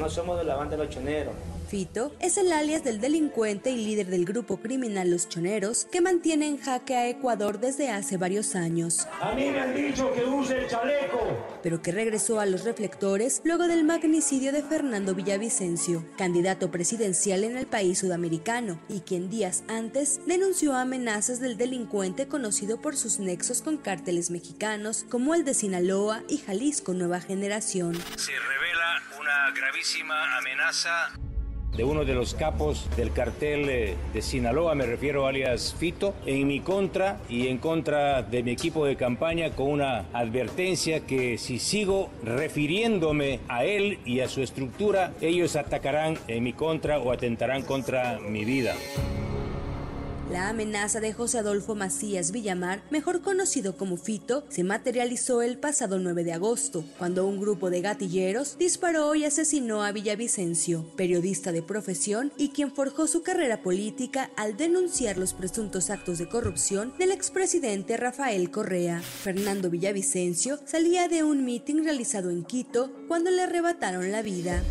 No somos de la banda de los choneros. Fito es el alias del delincuente y líder del grupo criminal Los Choneros que mantiene en jaque a Ecuador desde hace varios años. A mí me han dicho que use el chaleco. Pero que regresó a los reflectores luego del magnicidio de Fernando Villavicencio, candidato presidencial en el país sudamericano y quien días antes denunció amenazas del delincuente conocido por sus nexos con cárteles mexicanos como el de Sinaloa y Jalisco Nueva Generación. Se revela gravísima amenaza de uno de los capos del cartel eh, de Sinaloa, me refiero alias Fito, en mi contra y en contra de mi equipo de campaña con una advertencia que si sigo refiriéndome a él y a su estructura, ellos atacarán en mi contra o atentarán contra mi vida. La amenaza de José Adolfo Macías Villamar, mejor conocido como Fito, se materializó el pasado 9 de agosto, cuando un grupo de gatilleros disparó y asesinó a Villavicencio, periodista de profesión y quien forjó su carrera política al denunciar los presuntos actos de corrupción del expresidente Rafael Correa. Fernando Villavicencio salía de un mitin realizado en Quito cuando le arrebataron la vida.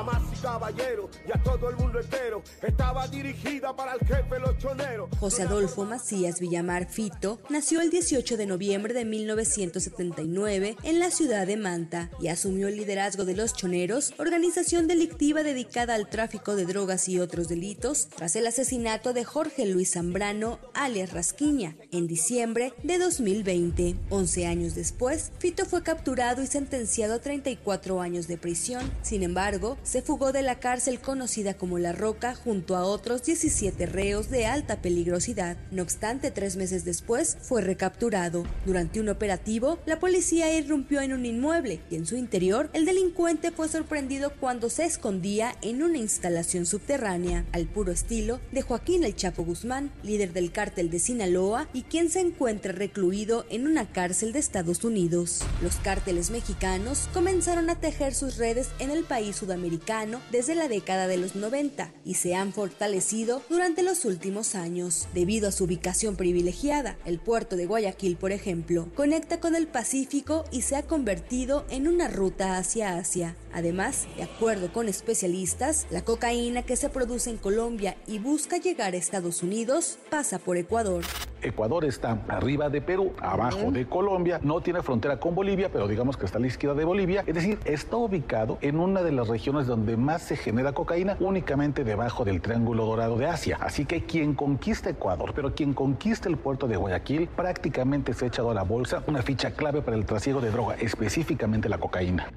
Damas y caballeros y a todo el mundo entero. Estaba dirigida para el jefe Los Choneros. José Adolfo Macías Villamar Fito nació el 18 de noviembre de 1979 en la ciudad de Manta y asumió el liderazgo de Los Choneros, organización delictiva dedicada al tráfico de drogas y otros delitos, tras el asesinato de Jorge Luis Zambrano, alias Rasquiña, en diciembre de 2020. 11 años después, Fito fue capturado y sentenciado a 34 años de prisión. Sin embargo, se fugó de la cárcel conocida como La Roca junto a otros 17 reos de alta peligrosidad. No obstante, tres meses después fue recapturado. Durante un operativo, la policía irrumpió en un inmueble y en su interior el delincuente fue sorprendido cuando se escondía en una instalación subterránea, al puro estilo de Joaquín El Chapo Guzmán, líder del cártel de Sinaloa y quien se encuentra recluido en una cárcel de Estados Unidos. Los cárteles mexicanos comenzaron a tejer sus redes en el país sudamericano desde la década de los 90 y se han fortalecido durante los últimos años. Debido a su ubicación privilegiada, el puerto de Guayaquil, por ejemplo, conecta con el Pacífico y se ha convertido en una ruta hacia Asia. Además, de acuerdo con especialistas, la cocaína que se produce en Colombia y busca llegar a Estados Unidos pasa por Ecuador. Ecuador está arriba de Perú, abajo de Colombia, no tiene frontera con Bolivia, pero digamos que está a la izquierda de Bolivia, es decir, está ubicado en una de las regiones donde más se genera cocaína, únicamente debajo del Triángulo Dorado de Asia. Así que quien conquista Ecuador, pero quien conquista el puerto de Guayaquil, prácticamente se ha echado a la bolsa una ficha clave para el trasiego de droga, específicamente la cocaína.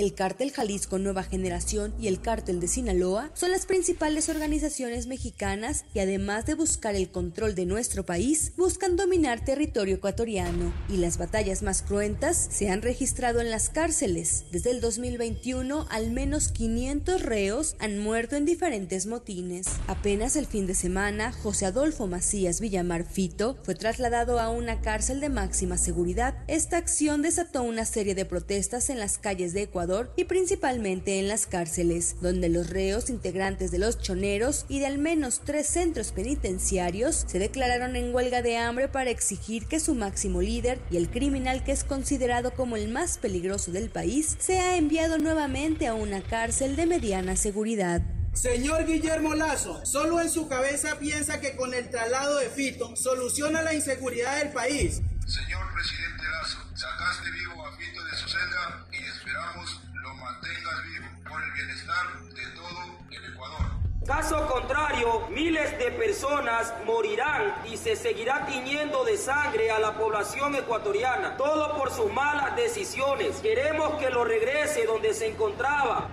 El cártel Jalisco Nueva Generación y el cártel de Sinaloa son las principales organizaciones mexicanas que además de buscar el control de nuestro país, buscan dominar territorio ecuatoriano y las batallas más cruentas se han registrado en las cárceles. Desde el 2021 al menos 500 reos han muerto en diferentes motines. Apenas el fin de semana, José Adolfo Macías Villamar Fito fue trasladado a una cárcel de máxima seguridad. Esta acción desató una serie de protestas en las calles de Ecuador y principalmente en las cárceles, donde los reos integrantes de los choneros y de al menos tres centros penitenciarios se declararon en huelga de hambre para exigir que su máximo líder y el criminal que es considerado como el más peligroso del país sea enviado nuevamente a una cárcel de mediana seguridad. Señor Guillermo Lazo, solo en su cabeza piensa que con el traslado de Fito soluciona la inseguridad del país. Señor presidente Lazo, sacaste vivo a Fito de su celda esperamos lo mantengas vivo por el bienestar de todo el Ecuador. Caso contrario, miles de personas morirán y se seguirá tiñendo de sangre a la población ecuatoriana, todo por sus malas decisiones. Queremos que lo regrese donde se encontraba.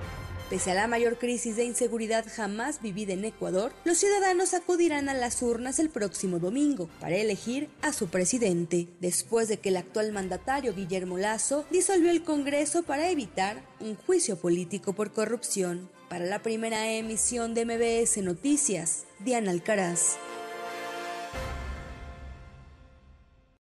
Pese a la mayor crisis de inseguridad jamás vivida en Ecuador, los ciudadanos acudirán a las urnas el próximo domingo para elegir a su presidente, después de que el actual mandatario Guillermo Lazo disolvió el Congreso para evitar un juicio político por corrupción. Para la primera emisión de MBS Noticias, Diana Alcaraz.